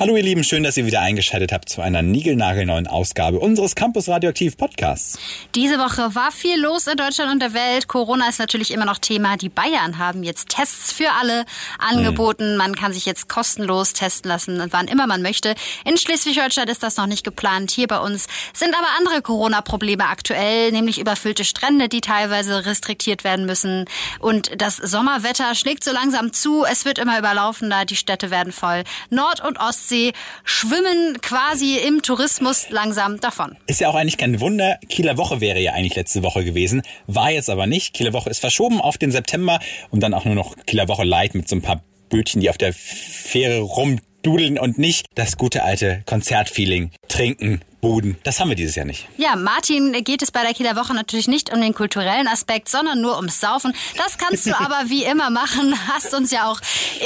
Hallo ihr Lieben, schön, dass ihr wieder eingeschaltet habt zu einer niegelnagelneuen Ausgabe unseres Campus Radioaktiv Podcasts. Diese Woche war viel los in Deutschland und der Welt. Corona ist natürlich immer noch Thema. Die Bayern haben jetzt Tests für alle angeboten. Man kann sich jetzt kostenlos testen lassen, wann immer man möchte. In Schleswig-Holstein ist das noch nicht geplant. Hier bei uns sind aber andere Corona-Probleme aktuell, nämlich überfüllte Strände, die teilweise restriktiert werden müssen. Und das Sommerwetter schlägt so langsam zu. Es wird immer überlaufender. Die Städte werden voll. Nord- und Ostsee schwimmen quasi im Tourismus langsam davon. Ist ja auch eigentlich kein Wunder. Kieler Woche wäre ja eigentlich letzte Woche gewesen, war jetzt aber nicht. Kieler Woche ist verschoben auf den September und dann auch nur noch Kieler Woche Light mit so ein paar Bötchen, die auf der Fähre rumdudeln und nicht das gute alte Konzertfeeling. Trinken, Buden. Das haben wir dieses Jahr nicht. Ja, Martin geht es bei der Kieler Woche natürlich nicht um den kulturellen Aspekt, sondern nur ums Saufen. Das kannst du aber wie immer machen. Hast uns ja auch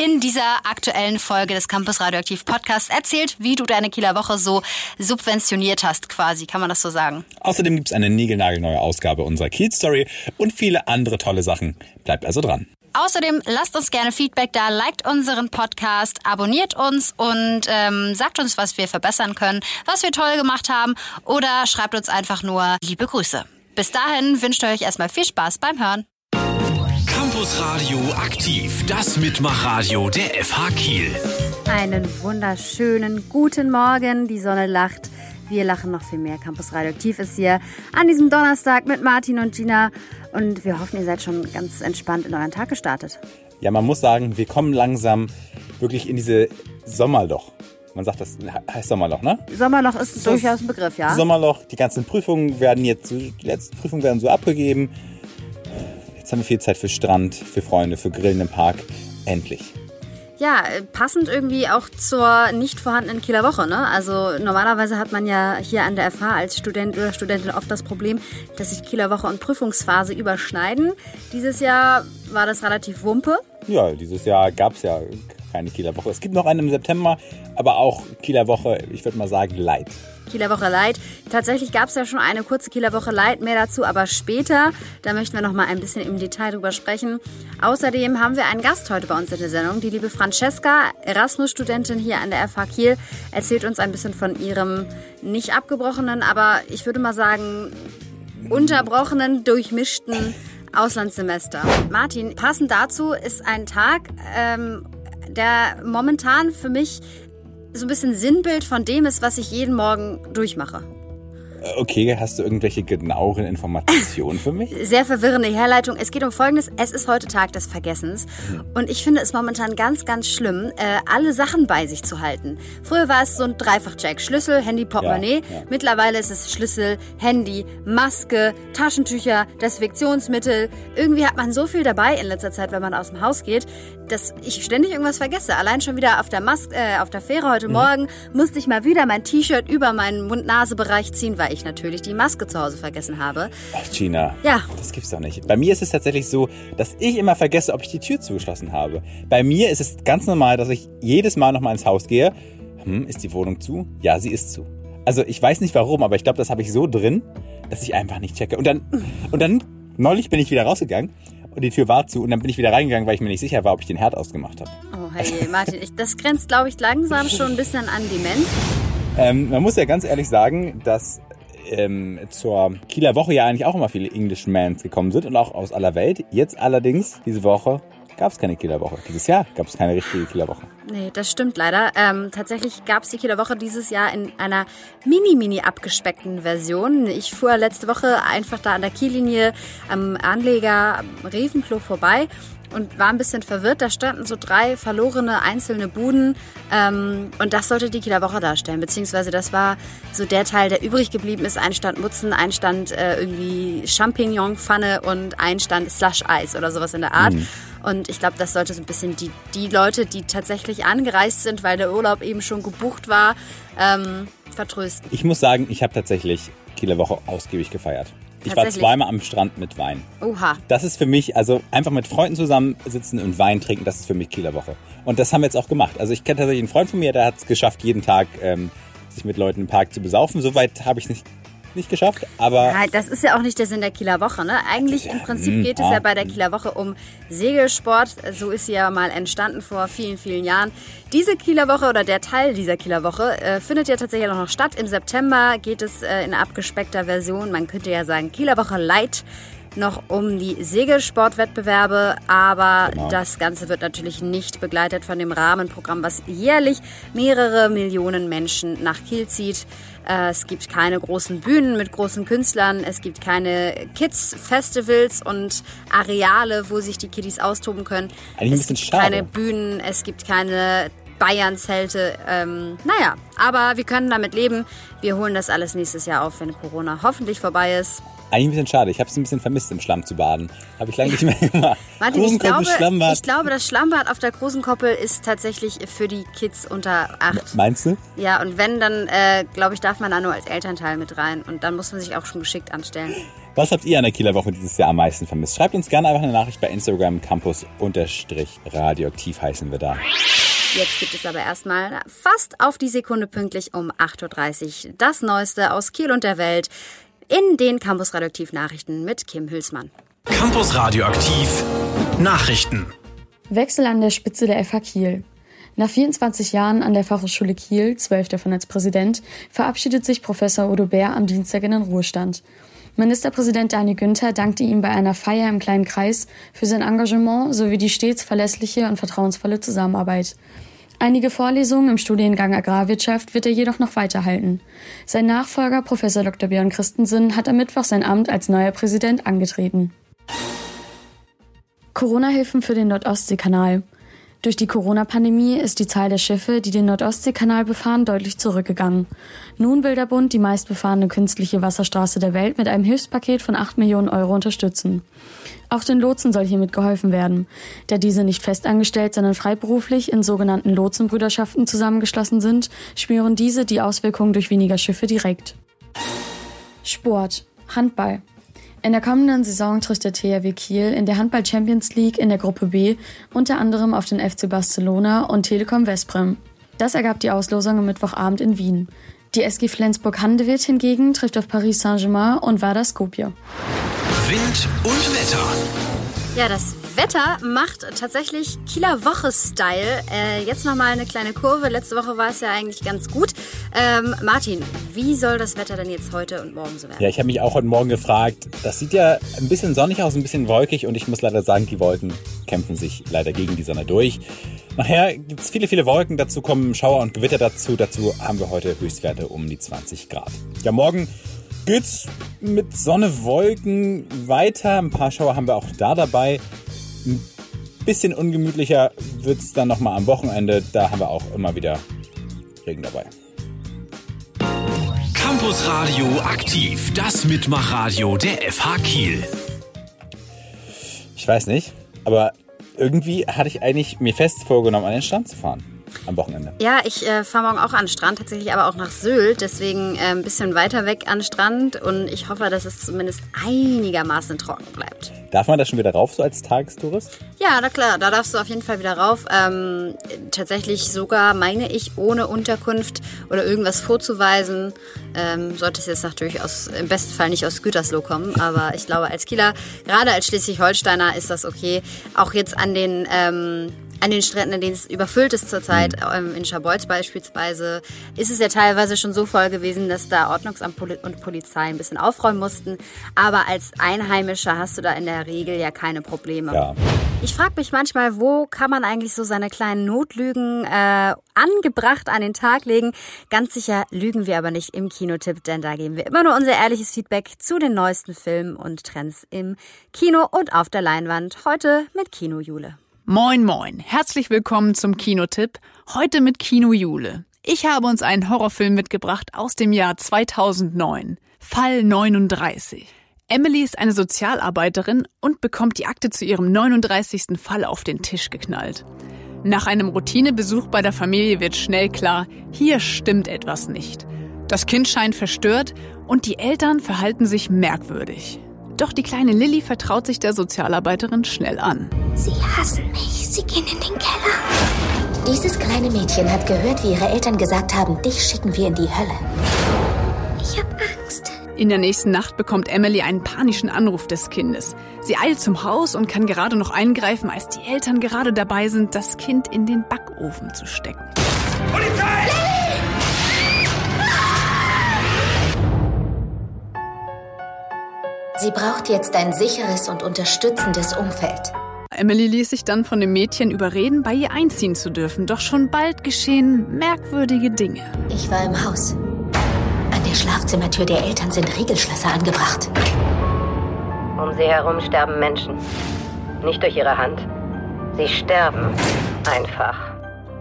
in dieser aktuellen Folge des Campus Radioaktiv Podcasts erzählt, wie du deine Kieler Woche so subventioniert hast, quasi. Kann man das so sagen? Außerdem gibt es eine niegelnagelneue Ausgabe unserer Kiel Story und viele andere tolle Sachen. Bleibt also dran. Außerdem lasst uns gerne Feedback da, liked unseren Podcast, abonniert uns und ähm, sagt uns, was wir verbessern können, was wir toll gemacht haben oder schreibt uns einfach nur liebe Grüße. Bis dahin wünscht ihr euch erstmal viel Spaß beim Hören. Campus Radio aktiv, das Mitmachradio der FH Kiel. Einen wunderschönen guten Morgen, die Sonne lacht. Wir lachen noch viel mehr. Campus Radioaktiv ist hier an diesem Donnerstag mit Martin und Gina. Und wir hoffen, ihr seid schon ganz entspannt in euren Tag gestartet. Ja, man muss sagen, wir kommen langsam wirklich in diese Sommerloch. Man sagt, das heißt Sommerloch, ne? Sommerloch ist So- durchaus ein Begriff, ja? Sommerloch, die ganzen Prüfungen werden jetzt, die letzten Prüfungen werden so abgegeben. Jetzt haben wir viel Zeit für Strand, für Freunde, für Grillen im Park. Endlich. Ja, passend irgendwie auch zur nicht vorhandenen Kieler Woche. Ne? Also normalerweise hat man ja hier an der FH als Student oder Studentin oft das Problem, dass sich Kieler Woche und Prüfungsphase überschneiden. Dieses Jahr war das relativ wumpe. Ja, dieses Jahr gab es ja keine Kieler Woche. Es gibt noch eine im September, aber auch Kieler Woche, ich würde mal sagen, light. Kieler Woche Light. Tatsächlich gab es ja schon eine kurze Kieler Woche Light, mehr dazu aber später. Da möchten wir noch mal ein bisschen im Detail drüber sprechen. Außerdem haben wir einen Gast heute bei uns in der Sendung. Die liebe Francesca, Erasmus-Studentin hier an der FH Kiel, erzählt uns ein bisschen von ihrem nicht abgebrochenen, aber ich würde mal sagen unterbrochenen, durchmischten Auslandssemester. Martin, passend dazu ist ein Tag, ähm, der momentan für mich so ein bisschen Sinnbild von dem ist, was ich jeden Morgen durchmache. Okay, hast du irgendwelche genaueren Informationen für mich? Sehr verwirrende Herleitung. Es geht um Folgendes. Es ist heute Tag des Vergessens. Und ich finde es momentan ganz, ganz schlimm, äh, alle Sachen bei sich zu halten. Früher war es so ein Dreifach-Check. Schlüssel, Handy, Portemonnaie. Ja, ja. Mittlerweile ist es Schlüssel, Handy, Maske, Taschentücher, Desinfektionsmittel. Irgendwie hat man so viel dabei in letzter Zeit, wenn man aus dem Haus geht, dass ich ständig irgendwas vergesse. Allein schon wieder auf der Maske, äh, auf der Fähre heute Morgen musste ich mal wieder mein T-Shirt über meinen Mund-Nase-Bereich ziehen, weil ich natürlich die Maske zu Hause vergessen habe. Ach, Gina. Ja. Das gibt's doch nicht. Bei mir ist es tatsächlich so, dass ich immer vergesse, ob ich die Tür zugeschlossen habe. Bei mir ist es ganz normal, dass ich jedes Mal nochmal ins Haus gehe. Hm, ist die Wohnung zu? Ja, sie ist zu. Also ich weiß nicht warum, aber ich glaube, das habe ich so drin, dass ich einfach nicht checke. Und dann, und dann, neulich bin ich wieder rausgegangen und die Tür war zu und dann bin ich wieder reingegangen, weil ich mir nicht sicher war, ob ich den Herd ausgemacht habe. Oh, hey, Martin, ich, das grenzt, glaube ich, langsam schon ein bisschen an Demenz. Ähm, man muss ja ganz ehrlich sagen, dass ähm, zur Kieler Woche ja eigentlich auch immer viele Englishmans gekommen sind und auch aus aller Welt. Jetzt allerdings, diese Woche, gab es keine Kieler Woche. Dieses Jahr gab es keine richtige Kieler Woche. Nee, das stimmt leider. Ähm, tatsächlich gab es die Kieler Woche dieses Jahr in einer mini-mini abgespeckten Version. Ich fuhr letzte Woche einfach da an der Kiellinie am Anleger am Revenklo vorbei und war ein bisschen verwirrt. Da standen so drei verlorene einzelne Buden ähm, und das sollte die Kieler Woche darstellen. Beziehungsweise das war so der Teil, der übrig geblieben ist. Ein Stand Mutzen, ein Stand äh, irgendwie Champignon-Pfanne und ein Stand Slush-Eis oder sowas in der Art. Und ich glaube, das sollte so ein bisschen die, die Leute, die tatsächlich angereist sind, weil der Urlaub eben schon gebucht war, ähm, vertrösten. Ich muss sagen, ich habe tatsächlich Kieler Woche ausgiebig gefeiert. Ich war zweimal am Strand mit Wein. Oha. Das ist für mich, also einfach mit Freunden zusammensitzen und Wein trinken, das ist für mich Kieler Woche. Und das haben wir jetzt auch gemacht. Also ich kenne tatsächlich einen Freund von mir, der hat es geschafft, jeden Tag ähm, sich mit Leuten im Park zu besaufen. Soweit habe ich nicht nicht geschafft, aber Ja, das ist ja auch nicht der Sinn der Kieler Woche. Ne? Eigentlich im Prinzip geht es ja bei der Kieler Woche um Segelsport. So ist sie ja mal entstanden vor vielen, vielen Jahren. Diese Kieler Woche oder der Teil dieser Kieler Woche äh, findet ja tatsächlich auch noch statt. Im September geht es äh, in abgespeckter Version, man könnte ja sagen Kieler Woche Light, noch um die Segelsportwettbewerbe, aber Genau. das Ganze wird natürlich nicht begleitet von dem Rahmenprogramm, was jährlich mehrere Millionen Menschen nach Kiel zieht. Äh, Es gibt keine großen Bühnen mit großen Künstlern, es gibt keine Kids-Festivals und Areale, wo sich die Kiddies austoben können. Eigentlich ein es bisschen gibt schade. keine Bühnen, es gibt keine Bayern-Zelte. Ähm, naja, aber wir können damit leben. Wir holen das alles nächstes Jahr auf, wenn Corona hoffentlich vorbei ist. eigentlich ein bisschen schade. Ich habe es ein bisschen vermisst, im Schlamm zu baden. Habe ich lange nicht mehr gemacht. Martin, ich glaube, Schlammbad. ich glaube, das Schlammbad auf der großen Koppel ist tatsächlich für die Kids unter acht. Meinst du? Ja, und wenn, dann äh, glaube ich, darf man da nur als Elternteil mit rein. Und dann muss man sich auch schon geschickt anstellen. Was habt ihr an der Kieler Woche dieses Jahr am meisten vermisst? Schreibt uns gerne einfach eine Nachricht bei Instagram campus-radioaktiv heißen wir da. Jetzt gibt es aber erstmal fast auf die Sekunde pünktlich um 8.30 Uhr das Neueste aus Kiel und der Welt in den Campus Radioaktiv Nachrichten mit Kim Hülsmann. Campus Radioaktiv Nachrichten. Wechsel an der Spitze der FH Kiel. Nach 24 Jahren an der Fachhochschule Kiel, zwölf davon als Präsident, verabschiedet sich Professor Udo Bär am Dienstag in den Ruhestand. Ministerpräsident Daniel Günther dankte ihm bei einer Feier im kleinen Kreis für sein Engagement sowie die stets verlässliche und vertrauensvolle Zusammenarbeit. Einige Vorlesungen im Studiengang Agrarwirtschaft wird er jedoch noch weiterhalten. Sein Nachfolger, Professor Dr. Björn Christensen, hat am Mittwoch sein Amt als neuer Präsident angetreten. Corona-Hilfen für den Nordostseekanal. Durch die Corona-Pandemie ist die Zahl der Schiffe, die den Nordostseekanal befahren, deutlich zurückgegangen. Nun will der Bund die meistbefahrene künstliche Wasserstraße der Welt mit einem Hilfspaket von 8 Millionen Euro unterstützen. Auch den Lotsen soll hiermit geholfen werden. Da diese nicht festangestellt, sondern freiberuflich in sogenannten Lotsenbrüderschaften zusammengeschlossen sind, spüren diese die Auswirkungen durch weniger Schiffe direkt. Sport. Handball. In der kommenden Saison trifft der THW Kiel in der Handball Champions League in der Gruppe B unter anderem auf den FC Barcelona und Telekom Vesprem. Das ergab die Auslosung am Mittwochabend in Wien. Die SG Flensburg-Handewitt hingegen trifft auf Paris Saint-Germain und Vardar Skopje. Wind und Wetter. Ja, das Wetter macht tatsächlich Kieler Woche-Style. Äh, jetzt nochmal eine kleine Kurve. Letzte Woche war es ja eigentlich ganz gut. Ähm, Martin, wie soll das Wetter denn jetzt heute und morgen so werden? Ja, ich habe mich auch heute Morgen gefragt. Das sieht ja ein bisschen sonnig aus, ein bisschen wolkig und ich muss leider sagen, die Wolken kämpfen sich leider gegen die Sonne durch. Nachher gibt es viele, viele Wolken. Dazu kommen Schauer und Gewitter dazu. Dazu haben wir heute Höchstwerte um die 20 Grad. Ja, morgen geht's mit Sonne, Wolken weiter. Ein paar Schauer haben wir auch da dabei. Ein bisschen ungemütlicher wird's dann nochmal am Wochenende. Da haben wir auch immer wieder Regen dabei. Campus Radio aktiv. Das Mitmachradio der FH Kiel. Ich weiß nicht, aber irgendwie hatte ich eigentlich mir fest vorgenommen, an den Strand zu fahren am Wochenende. Ja, ich äh, fahre morgen auch an den Strand, tatsächlich aber auch nach Sylt, deswegen äh, ein bisschen weiter weg an den Strand und ich hoffe, dass es zumindest einigermaßen trocken bleibt. Darf man da schon wieder rauf, so als Tagestourist? Ja, na klar, da darfst du auf jeden Fall wieder rauf. Ähm, tatsächlich sogar, meine ich, ohne Unterkunft oder irgendwas vorzuweisen. Ähm, sollte es jetzt natürlich aus, im besten Fall nicht aus Gütersloh kommen, aber ich glaube, als Kieler, gerade als Schleswig-Holsteiner ist das okay. Auch jetzt an den... Ähm, an den Stränden, in denen es überfüllt ist zurzeit, ähm, in Schabolz beispielsweise, ist es ja teilweise schon so voll gewesen, dass da Ordnungsamt und Polizei ein bisschen aufräumen mussten. Aber als Einheimischer hast du da in der Regel ja keine Probleme. Ja. Ich frage mich manchmal, wo kann man eigentlich so seine kleinen Notlügen äh, angebracht an den Tag legen? Ganz sicher lügen wir aber nicht im Kinotipp, denn da geben wir immer nur unser ehrliches Feedback zu den neuesten Filmen und Trends im Kino und auf der Leinwand. Heute mit Kino Jule. Moin, moin. Herzlich willkommen zum Kinotipp. Heute mit Kino Jule. Ich habe uns einen Horrorfilm mitgebracht aus dem Jahr 2009. Fall 39. Emily ist eine Sozialarbeiterin und bekommt die Akte zu ihrem 39. Fall auf den Tisch geknallt. Nach einem Routinebesuch bei der Familie wird schnell klar, hier stimmt etwas nicht. Das Kind scheint verstört und die Eltern verhalten sich merkwürdig. Doch die kleine Lilly vertraut sich der Sozialarbeiterin schnell an. Sie hassen mich. Sie gehen in den Keller. Dieses kleine Mädchen hat gehört, wie ihre Eltern gesagt haben, dich schicken wir in die Hölle. Ich hab Angst. In der nächsten Nacht bekommt Emily einen panischen Anruf des Kindes. Sie eilt zum Haus und kann gerade noch eingreifen, als die Eltern gerade dabei sind, das Kind in den Backofen zu stecken. Polizei! Sie braucht jetzt ein sicheres und unterstützendes Umfeld. Emily ließ sich dann von dem Mädchen überreden, bei ihr einziehen zu dürfen. Doch schon bald geschehen merkwürdige Dinge. Ich war im Haus. An der Schlafzimmertür der Eltern sind Riegelschlösser angebracht. Um sie herum sterben Menschen. Nicht durch ihre Hand. Sie sterben einfach.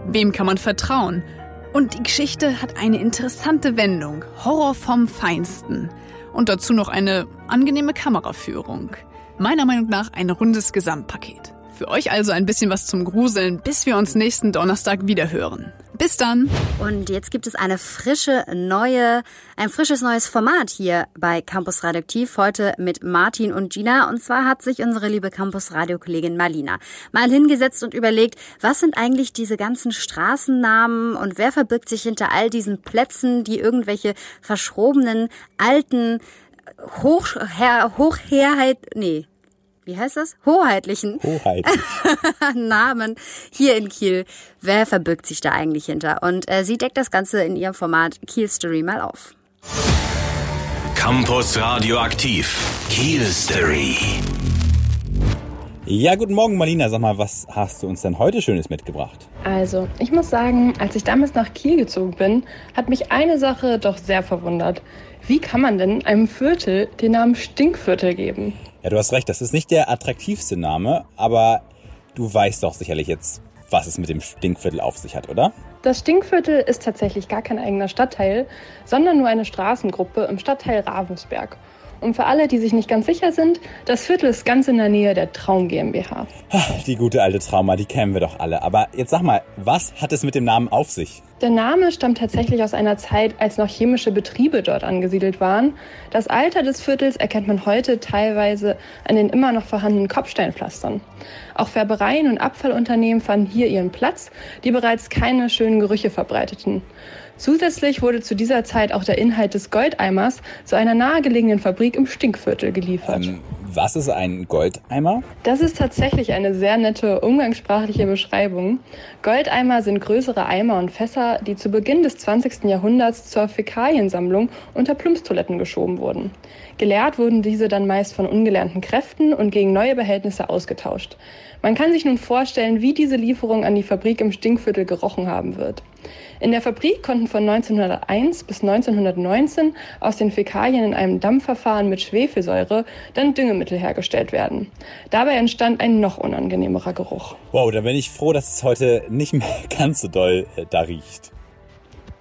Wem kann man vertrauen? Und die Geschichte hat eine interessante Wendung. Horror vom Feinsten. Und dazu noch eine angenehme Kameraführung. Meiner Meinung nach ein rundes Gesamtpaket. Für euch also ein bisschen was zum Gruseln, bis wir uns nächsten Donnerstag wieder hören. Bis dann. Und jetzt gibt es eine frische neue, ein frisches neues Format hier bei Campus Radioaktiv. Heute mit Martin und Gina. Und zwar hat sich unsere liebe Campus Radio-Kollegin Marlina mal hingesetzt und überlegt, was sind eigentlich diese ganzen Straßennamen und wer verbirgt sich hinter all diesen Plätzen, die irgendwelche verschrobenen, alten, hoch, her, hochherheit, nee, wie heißt das? Hoheitlichen Hoheitlich. Namen hier in Kiel. Wer verbirgt sich da eigentlich hinter? Und äh, sie deckt das Ganze in ihrem Format Kiel Story mal auf. Campus Radioaktiv. Kiel Story. Ja, guten Morgen, Marlina. Sag mal, was hast du uns denn heute Schönes mitgebracht? Also, ich muss sagen, als ich damals nach Kiel gezogen bin, hat mich eine Sache doch sehr verwundert. Wie kann man denn einem Viertel den Namen Stinkviertel geben? Ja, du hast recht, das ist nicht der attraktivste Name, aber du weißt doch sicherlich jetzt, was es mit dem Stinkviertel auf sich hat, oder? Das Stinkviertel ist tatsächlich gar kein eigener Stadtteil, sondern nur eine Straßengruppe im Stadtteil Ravensberg. Und für alle, die sich nicht ganz sicher sind, das Viertel ist ganz in der Nähe der Traum GmbH. Die gute alte Trauma, die kennen wir doch alle. Aber jetzt sag mal, was hat es mit dem Namen auf sich? Der Name stammt tatsächlich aus einer Zeit, als noch chemische Betriebe dort angesiedelt waren. Das Alter des Viertels erkennt man heute teilweise an den immer noch vorhandenen Kopfsteinpflastern. Auch Färbereien und Abfallunternehmen fanden hier ihren Platz, die bereits keine schönen Gerüche verbreiteten. Zusätzlich wurde zu dieser Zeit auch der Inhalt des Goldeimers zu einer nahegelegenen Fabrik im Stinkviertel geliefert. Ähm, was ist ein Goldeimer? Das ist tatsächlich eine sehr nette umgangssprachliche Beschreibung. Goldeimer sind größere Eimer und Fässer, die zu Beginn des 20. Jahrhunderts zur Fäkaliensammlung unter Plumpstoiletten geschoben wurden. Geleert wurden diese dann meist von ungelernten Kräften und gegen neue Behältnisse ausgetauscht. Man kann sich nun vorstellen, wie diese Lieferung an die Fabrik im Stinkviertel gerochen haben wird. In der Fabrik konnten von 1901 bis 1919 aus den Fäkalien in einem Dampfverfahren mit Schwefelsäure dann Düngemittel hergestellt werden. Dabei entstand ein noch unangenehmerer Geruch. Wow, da bin ich froh, dass es heute nicht mehr ganz so doll äh, da riecht.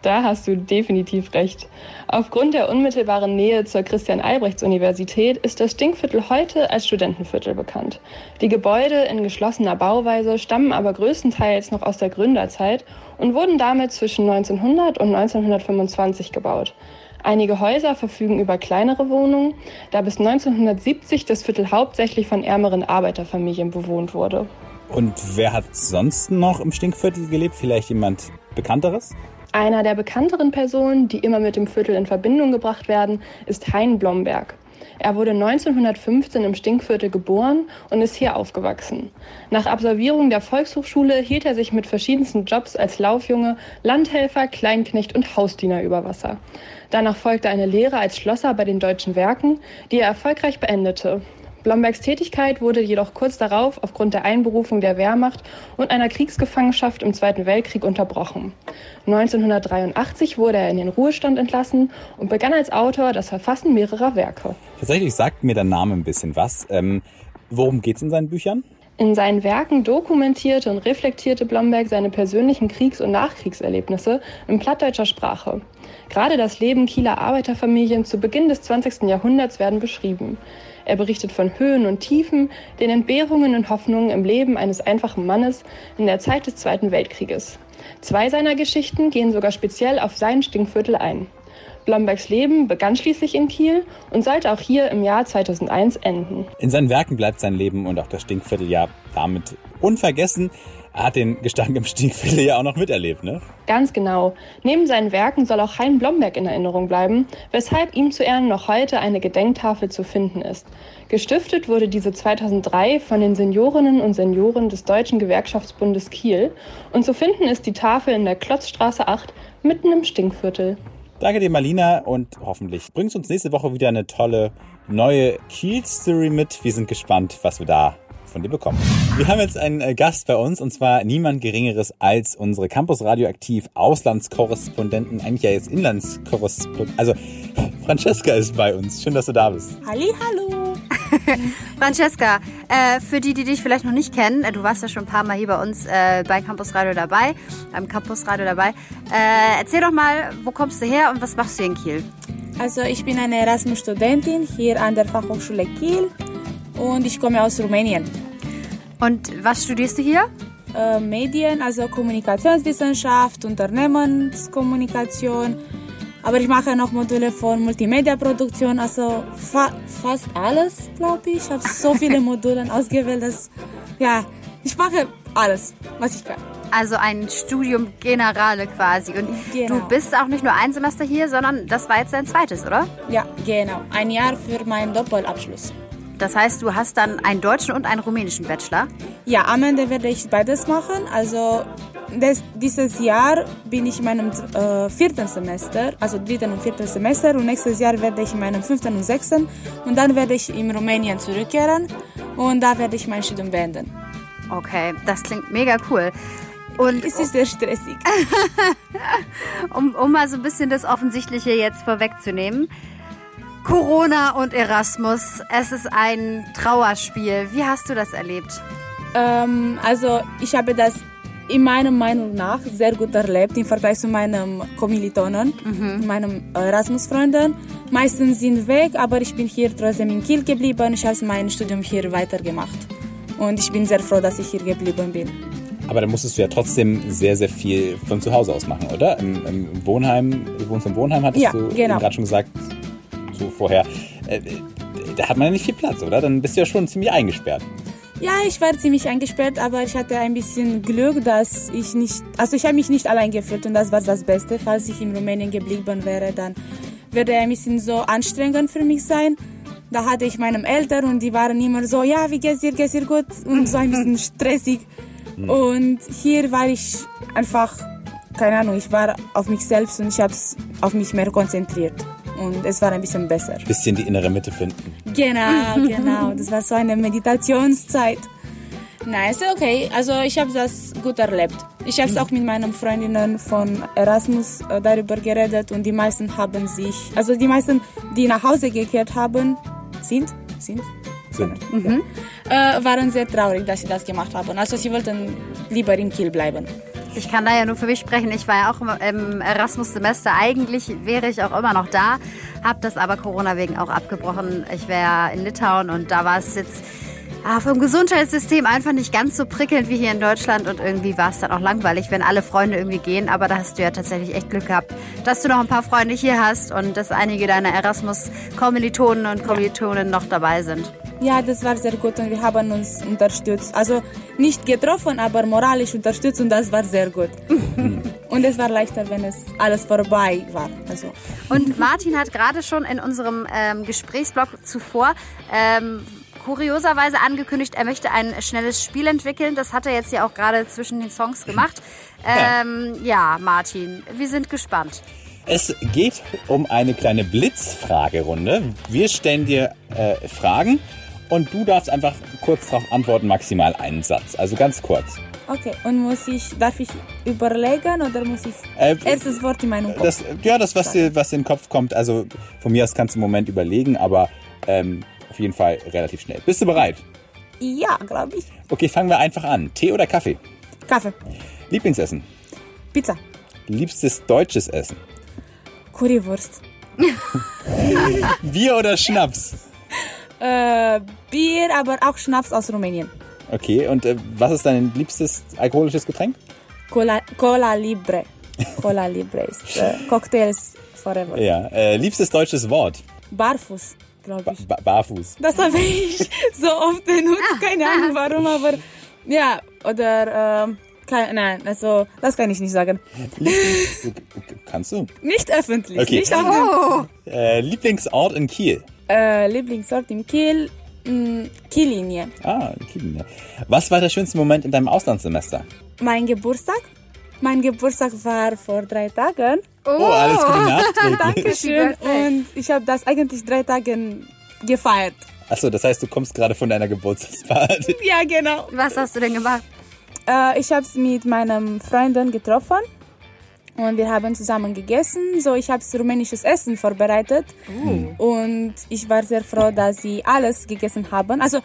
Da hast du definitiv recht. Aufgrund der unmittelbaren Nähe zur Christian-Albrechts-Universität ist das Stinkviertel heute als Studentenviertel bekannt. Die Gebäude in geschlossener Bauweise stammen aber größtenteils noch aus der Gründerzeit und wurden damit zwischen 1900 und 1925 gebaut. Einige Häuser verfügen über kleinere Wohnungen, da bis 1970 das Viertel hauptsächlich von ärmeren Arbeiterfamilien bewohnt wurde. Und wer hat sonst noch im Stinkviertel gelebt? Vielleicht jemand Bekannteres? Einer der bekannteren Personen, die immer mit dem Viertel in Verbindung gebracht werden, ist Hein Blomberg. Er wurde 1915 im Stinkviertel geboren und ist hier aufgewachsen. Nach Absolvierung der Volkshochschule hielt er sich mit verschiedensten Jobs als Laufjunge, Landhelfer, Kleinknecht und Hausdiener über Wasser. Danach folgte eine Lehre als Schlosser bei den Deutschen Werken, die er erfolgreich beendete. Blombergs Tätigkeit wurde jedoch kurz darauf aufgrund der Einberufung der Wehrmacht und einer Kriegsgefangenschaft im Zweiten Weltkrieg unterbrochen. 1983 wurde er in den Ruhestand entlassen und begann als Autor das Verfassen mehrerer Werke. Tatsächlich sagt mir der Name ein bisschen was. Ähm, worum geht es in seinen Büchern? In seinen Werken dokumentierte und reflektierte Blomberg seine persönlichen Kriegs- und Nachkriegserlebnisse in plattdeutscher Sprache. Gerade das Leben Kieler Arbeiterfamilien zu Beginn des 20. Jahrhunderts werden beschrieben. Er berichtet von Höhen und Tiefen, den Entbehrungen und Hoffnungen im Leben eines einfachen Mannes in der Zeit des Zweiten Weltkrieges. Zwei seiner Geschichten gehen sogar speziell auf sein Stinkviertel ein. Blombergs Leben begann schließlich in Kiel und sollte auch hier im Jahr 2001 enden. In seinen Werken bleibt sein Leben und auch das Stinkviertel ja damit unvergessen. Hat den Gestank im Stinkviertel ja auch noch miterlebt, ne? Ganz genau. Neben seinen Werken soll auch Hein Blomberg in Erinnerung bleiben, weshalb ihm zu Ehren noch heute eine Gedenktafel zu finden ist. Gestiftet wurde diese 2003 von den Seniorinnen und Senioren des Deutschen Gewerkschaftsbundes Kiel und zu finden ist die Tafel in der Klotzstraße 8 mitten im Stinkviertel. Danke dir, Marlina, und hoffentlich bringst du uns nächste Woche wieder eine tolle neue Kiel-Story mit. Wir sind gespannt, was wir da von dir bekommen. Wir haben jetzt einen äh, Gast bei uns und zwar niemand Geringeres als unsere Campus Radioaktiv Auslandskorrespondenten, eigentlich ja jetzt Inlandskorrespondenten. Also Francesca ist bei uns. Schön, dass du da bist. Halli, hallo. Francesca, äh, für die, die dich vielleicht noch nicht kennen, äh, du warst ja schon ein paar Mal hier bei uns äh, bei Campus Radio dabei, beim Campus Radio dabei. Äh, erzähl doch mal, wo kommst du her und was machst du hier in Kiel? Also ich bin eine Erasmus-Studentin hier an der Fachhochschule Kiel und ich komme aus Rumänien. Und was studierst du hier? Äh, Medien, also Kommunikationswissenschaft, Unternehmenskommunikation. Aber ich mache noch Module von Multimedia-Produktion, also fa fast alles, glaube ich. Ich habe so viele Module ausgewählt, dass ja, ich mache alles, was ich kann. Also ein Studium Generale quasi. Und Genau. du bist auch nicht nur ein Semester hier, sondern das war jetzt dein zweites, oder? Ja, genau. Ein Jahr für meinen Doppelabschluss. Das heißt, du hast dann einen deutschen und einen rumänischen Bachelor. Ja, am Ende werde ich beides machen. Also des, dieses Jahr bin ich in meinem äh, vierten Semester, also dritten und vierten Semester und nächstes Jahr werde ich in meinem fünften und sechsten und dann werde ich in Rumänien zurückkehren und da werde ich mein Studium beenden. Okay, das klingt mega cool. Und Es ist sehr stressig. um, um mal so ein bisschen das Offensichtliche jetzt vorwegzunehmen. Corona und Erasmus, es ist ein Trauerspiel. Wie hast du das erlebt? Ähm, also ich habe das in meiner Meinung nach sehr gut erlebt im Vergleich zu meinen Kommilitonen, meinen Erasmus-Freunden. Meistens sind weg, aber ich bin hier trotzdem in Kiel geblieben. Ich habe mein Studium hier weitergemacht. Und ich bin sehr froh, dass ich hier geblieben bin. Aber dann musstest du ja trotzdem sehr, sehr viel von zu Hause aus machen, oder? Im, im Wohnheim, du wohnst im Wohnheim, hattest Ja, du genau. gerade schon gesagt, so vorher. Äh, da hat man ja nicht viel Platz, oder? Dann bist du ja schon ziemlich eingesperrt. Ja, ich war ziemlich eingesperrt, aber ich hatte ein bisschen Glück, dass ich nicht, also ich habe mich nicht allein gefühlt und das war das Beste. Falls ich in Rumänien geblieben wäre, dann würde ein bisschen so anstrengend für mich sein. Da hatte ich meine Eltern und die waren immer so, ja, wie geht's dir, geht's dir gut? Und so ein bisschen stressig. Und hier war ich einfach, keine Ahnung, ich war auf mich selbst und ich habe auf mich mehr konzentriert. Und es war ein bisschen besser. Bisschen die innere Mitte finden. Genau, genau. Das war so eine Meditationszeit. Nein, ist okay. Also ich habe das gut erlebt. Ich habe es auch mit meinen Freundinnen von Erasmus äh, darüber geredet und die meisten haben sich, also die meisten, die nach Hause gekehrt haben, sind, sind, Sind. äh, waren sehr traurig, dass sie das gemacht haben. Also sie wollten lieber in Kiel bleiben. Ich kann da ja nur für mich sprechen. Ich war ja auch im, Erasmus-Semester. Eigentlich wäre ich auch immer noch da, habe das aber Corona wegen auch abgebrochen. Ich wäre in Litauen und da war es jetzt ah, vom Gesundheitssystem einfach nicht ganz so prickelnd wie hier in Deutschland und irgendwie war es dann auch langweilig, wenn alle Freunde irgendwie gehen. Aber da hast du ja tatsächlich echt Glück gehabt, dass du noch ein paar Freunde hier hast und dass einige deiner Erasmus-Kommilitonen und Kommilitonen noch dabei sind. Ja, das war sehr gut und wir haben uns unterstützt. Also nicht getroffen, aber moralisch unterstützt und das war sehr gut. und es war leichter, wenn es alles vorbei war. Also. Und Martin hat gerade schon in unserem ähm, Gesprächsblock zuvor ähm, kurioserweise angekündigt, er möchte ein schnelles Spiel entwickeln. Das hat er jetzt ja auch gerade zwischen den Songs gemacht. Ähm, ja, Martin, wir sind gespannt. Es geht um eine kleine Blitzfragerunde. Wir stellen dir äh, Fragen und du darfst einfach kurz darauf antworten, maximal einen Satz. Also ganz kurz. Okay, und muss ich, darf ich überlegen oder muss ich Äh, erstes Wort in meinem Kopf? Das, ja, das, was dir, was dir in den Kopf kommt. Also von mir aus kannst du einen Moment überlegen, aber ähm, auf jeden Fall relativ schnell. Bist du bereit? ja, glaube ich. Okay, fangen wir einfach an. Tee oder Kaffee? Kaffee, Lieblingsessen? Pizza, Liebstes deutsches Essen? Currywurst, Bier oder Schnaps? äh, Bier, aber auch Schnaps aus Rumänien. Okay, und äh, was ist dein liebstes alkoholisches Getränk? Cola, Cola Libre. Cola Libre ist äh, Cocktails forever. Ja. Äh, liebstes deutsches Wort? Barfuß, glaube ich. Ba barfuß. Das habe ich so oft benutzt, keine Ahnung warum, aber ja, oder ähm, kein, nein, also das kann ich nicht sagen. Kannst du? Nicht öffentlich, Okay. nicht dem Äh, Lieblingsort in Kiel? äh, Lieblingsort in Kiel, mh, Kiellinie. Ah, in Kiel. ne? Was war der schönste Moment in deinem Auslandssemester? Mein Geburtstag. Mein Geburtstag war vor drei Tagen. Oh, alles Gute. Dankeschön. Birthday. Und ich habe das eigentlich drei Tage gefeiert. Achso, das heißt, du kommst gerade von deiner Geburtstagsparty. Ja, genau. Was hast du denn gemacht? Äh, ich habe es mit meinen Freunden getroffen und wir haben zusammen gegessen. So, ich habe rumänisches Essen vorbereitet und ich war sehr froh, dass sie alles gegessen haben. Also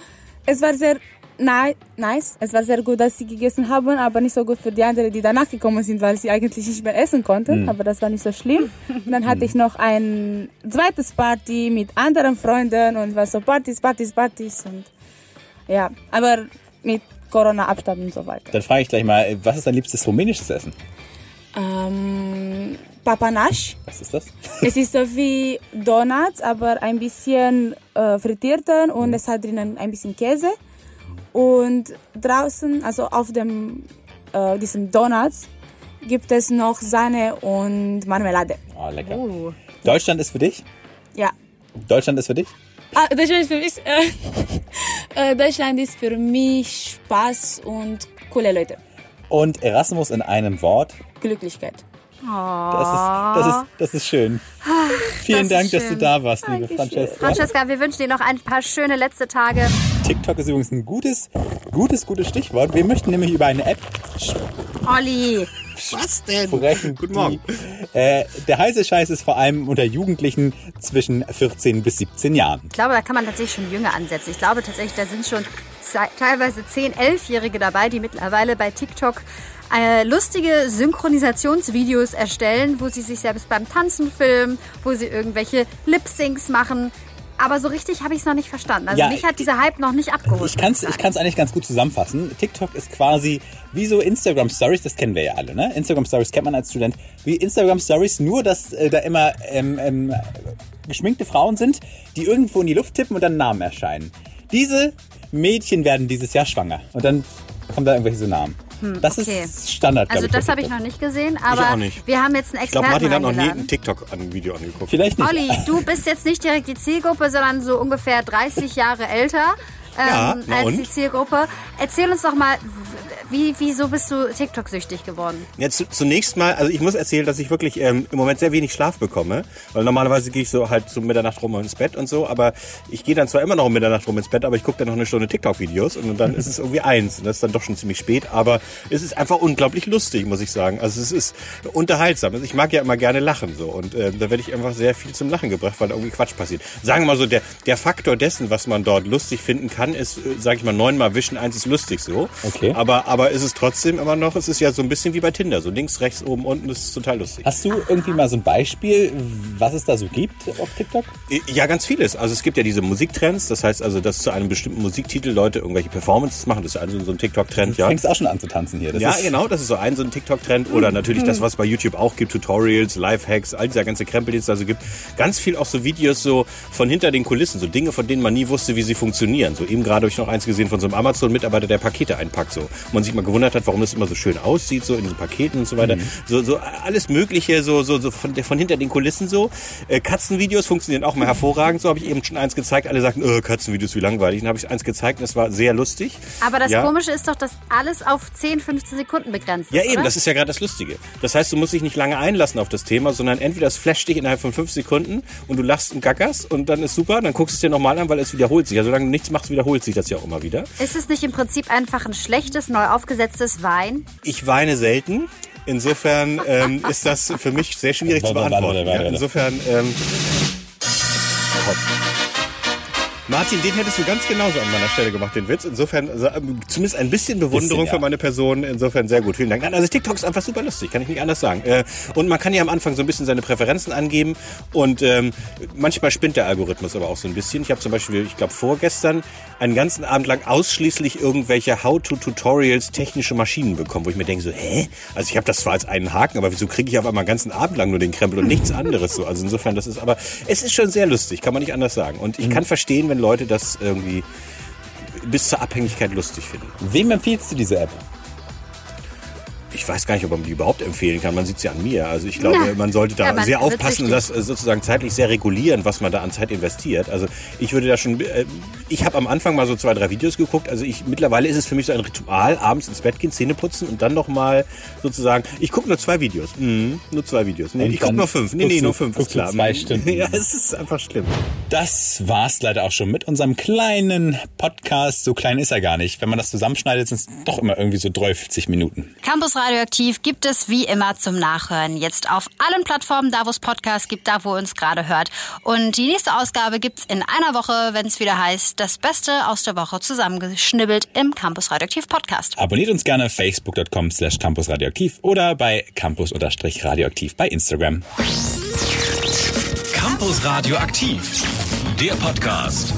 es war sehr ni nice, es war sehr gut, dass sie gegessen haben, aber nicht so gut für die anderen, die danach gekommen sind, weil sie eigentlich nicht mehr essen konnten. Aber das war nicht so schlimm. Und dann hatte ich noch ein zweites Party mit anderen Freunden und war so Partys, Partys, Partys und ja, aber mit Corona-Abstand und so weiter. Dann frage ich gleich mal, was ist dein liebstes rumänisches Essen? Ähm, Papanasch. Was ist das? Es ist so wie Donuts, aber ein bisschen äh, frittierten und es hat drinnen ein bisschen Käse. Und draußen, also auf dem äh, diesem Donuts, gibt es noch Sahne und Marmelade. Oh, lecker. Uh. Deutschland ist für dich? Ja. Deutschland ist für dich? Ah, Deutschland ist für mich. Äh, äh, Deutschland ist für mich Spaß und coole Leute. Und Erasmus in einem Wort? Glücklichkeit. Das ist, das ist, das ist schön. Vielen ist Dank, dass du schön. da warst, liebe Francesca. Francesca, wir wünschen dir noch ein paar schöne letzte Tage. TikTok ist übrigens ein gutes, gutes, gutes Stichwort. Wir möchten nämlich über eine App Olli. Was denn? sprechen. Guten Morgen. Äh, der heiße Scheiß ist vor allem unter Jugendlichen zwischen 14 bis 17 Jahren. Ich glaube, da kann man tatsächlich schon jünger ansetzen. Ich glaube tatsächlich, da sind schon teilweise 10-, 11-Jährige dabei, die mittlerweile bei TikTok äh, lustige Synchronisationsvideos erstellen, wo sie sich selbst beim Tanzen filmen, wo sie irgendwelche Lip-Syncs machen. Aber so richtig habe ich es noch nicht verstanden. Also Ja, mich hat dieser Hype noch nicht abgeholt. Ich kann es ich kann's eigentlich ganz gut zusammenfassen. TikTok ist quasi wie so Instagram Stories, das kennen wir ja alle, ne? Instagram Stories kennt man als Student. Wie Instagram Stories, nur dass äh, da immer ähm, ähm, geschminkte Frauen sind, die irgendwo in die Luft tippen und dann Namen erscheinen. Diese Mädchen werden dieses Jahr schwanger. Und dann kommen da irgendwelche so Namen. Das Hm, okay. ist Standard, Also ich. das habe ich noch nicht gesehen, aber auch nicht. wir haben jetzt einen Ich glaube, Experten Martin hat noch nie ein TikTok an ein Video angeguckt. Vielleicht nicht. Olli, du bist jetzt nicht direkt die Zielgruppe, sondern so ungefähr 30 Jahre älter ähm, Ja, als und? die Zielgruppe. Erzähl uns doch mal, wie, wieso bist du TikTok-süchtig geworden? Ja, zu, zunächst mal, also ich muss erzählen, dass ich wirklich ähm, im Moment sehr wenig Schlaf bekomme, weil normalerweise gehe ich so halt so Mitternacht rum ins Bett und so, aber ich gehe dann zwar immer noch um Mitternacht rum ins Bett, aber ich gucke dann noch eine Stunde TikTok-Videos und dann ist es irgendwie eins und das ist dann doch schon ziemlich spät, aber es ist einfach unglaublich lustig, muss ich sagen. Also es ist unterhaltsam. Also ich mag ja immer gerne lachen so und äh, da werde ich einfach sehr viel zum Lachen gebracht, weil da irgendwie Quatsch passiert. Sagen wir mal so, der, der Faktor dessen, was man dort lustig finden kann, ist, äh, sag ich mal, neunmal wischen, eins ist lustig so. Okay. Aber, aber ist es trotzdem immer noch, es ist ja so ein bisschen wie bei Tinder, so links, rechts, oben, unten, das ist total lustig. Hast du irgendwie mal so ein Beispiel, was es da so gibt auf TikTok? Ja, ganz vieles. Also es gibt ja diese Musiktrends, das heißt also, dass zu einem bestimmten Musiktitel Leute irgendwelche Performances machen, das ist also so ein TikTok-Trend, Du ja. fängst auch schon an zu tanzen hier. Das Ja, genau, das ist so ein so ein TikTok-Trend oder natürlich das, was bei YouTube auch gibt, Tutorials, Lifehacks, all dieser ganze Krempel, den es also gibt. Ganz viel auch so Videos so von hinter den Kulissen, so Dinge, von denen man nie wusste, wie sie funktionieren. So eben gerade habe ich noch eins gesehen von so einem Amazon-Mitarbeiter, der Pakete einpackt so. Man sich mal gewundert hat, warum das immer so schön aussieht, so in diesen Paketen und so weiter. So, so alles Mögliche, so, so, so von, von hinter den Kulissen so. Äh, Katzenvideos funktionieren auch mal hervorragend. So habe ich eben schon eins gezeigt. Alle sagten, äh, Katzenvideos, wie langweilig. Dann habe ich eins gezeigt und es war sehr lustig. Aber das Ja. Komische ist doch, dass alles auf 10, 15 Sekunden begrenzt ist, Ja, eben, oder? das ist ja gerade das Lustige. Das heißt, du musst dich nicht lange einlassen auf das Thema, sondern entweder es flasht dich innerhalb von fünf Sekunden und du lachst und gackerst und dann ist super, dann guckst du es dir nochmal an, weil es wiederholt sich. Ja, solange du nichts machst, wiederholt sich das ja auch immer wieder. Ist es nicht im Prinzip einfach ein schlechtes, neu aufgesetztes Wein? Ich weine selten. Insofern ähm, ist das für mich sehr schwierig zu Warte, warte, beantworten. warte, warte. Ja, insofern. Ähm. Martin, den hättest du ganz genauso an meiner Stelle gemacht, den Witz. Insofern, also, ähm, zumindest ein bisschen Bewunderung Bisschen, ja. für meine Person. Insofern sehr gut. Vielen Dank. Nein, also TikTok ist einfach super lustig, kann ich nicht anders sagen. Äh, und man kann ja am Anfang so ein bisschen seine Präferenzen angeben. Und ähm, manchmal spinnt der Algorithmus aber auch so ein bisschen. Ich habe zum Beispiel, ich glaube vorgestern, einen ganzen Abend lang ausschließlich irgendwelche How-to-Tutorials technische Maschinen bekommen, wo ich mir denke so, hä? Also ich habe das zwar als einen Haken, aber wieso kriege ich auf einmal einen ganzen Abend lang nur den Krempel und nichts anderes so? Also insofern, das ist aber, es ist schon sehr lustig, kann man nicht anders sagen. Und ich kann verstehen, wenn Leute das irgendwie bis zur Abhängigkeit lustig finden. Wem empfiehlst du diese App? Ich weiß gar nicht, ob man die überhaupt empfehlen kann. Man sieht sie an mir. Also ich glaube, Na, man sollte da ja, man sehr aufpassen und das äh, sozusagen zeitlich sehr regulieren, was man da an Zeit investiert. Also ich würde da schon, äh, ich habe am Anfang mal so zwei, drei Videos geguckt. Also ich mittlerweile ist es für mich so ein Ritual, abends ins Bett gehen, Zähne putzen und dann noch mal sozusagen, ich gucke nur zwei Videos. Mhm, nur zwei Videos. Nee, Und ich gucke nur fünf. Nee, nee, nur fünf. Ist klar. zwei Stunden. Ja, es ist einfach schlimm. Das war's leider auch schon mit unserem kleinen Podcast. So klein ist er gar nicht. Wenn man das zusammenschneidet, sind es doch immer irgendwie so 30 Minuten. Campus Radioaktiv gibt es wie immer zum Nachhören. Jetzt auf allen Plattformen, da wo es Podcasts gibt, da wo ihr uns gerade hört. Und die nächste Ausgabe gibt's in einer Woche, wenn es wieder heißt, das Beste aus der Woche zusammengeschnibbelt im Campus Radioaktiv Podcast. Abonniert uns gerne facebook.com slash campusradioaktiv oder bei campus-radioaktiv bei Instagram. Campus Radioaktiv, der Podcast.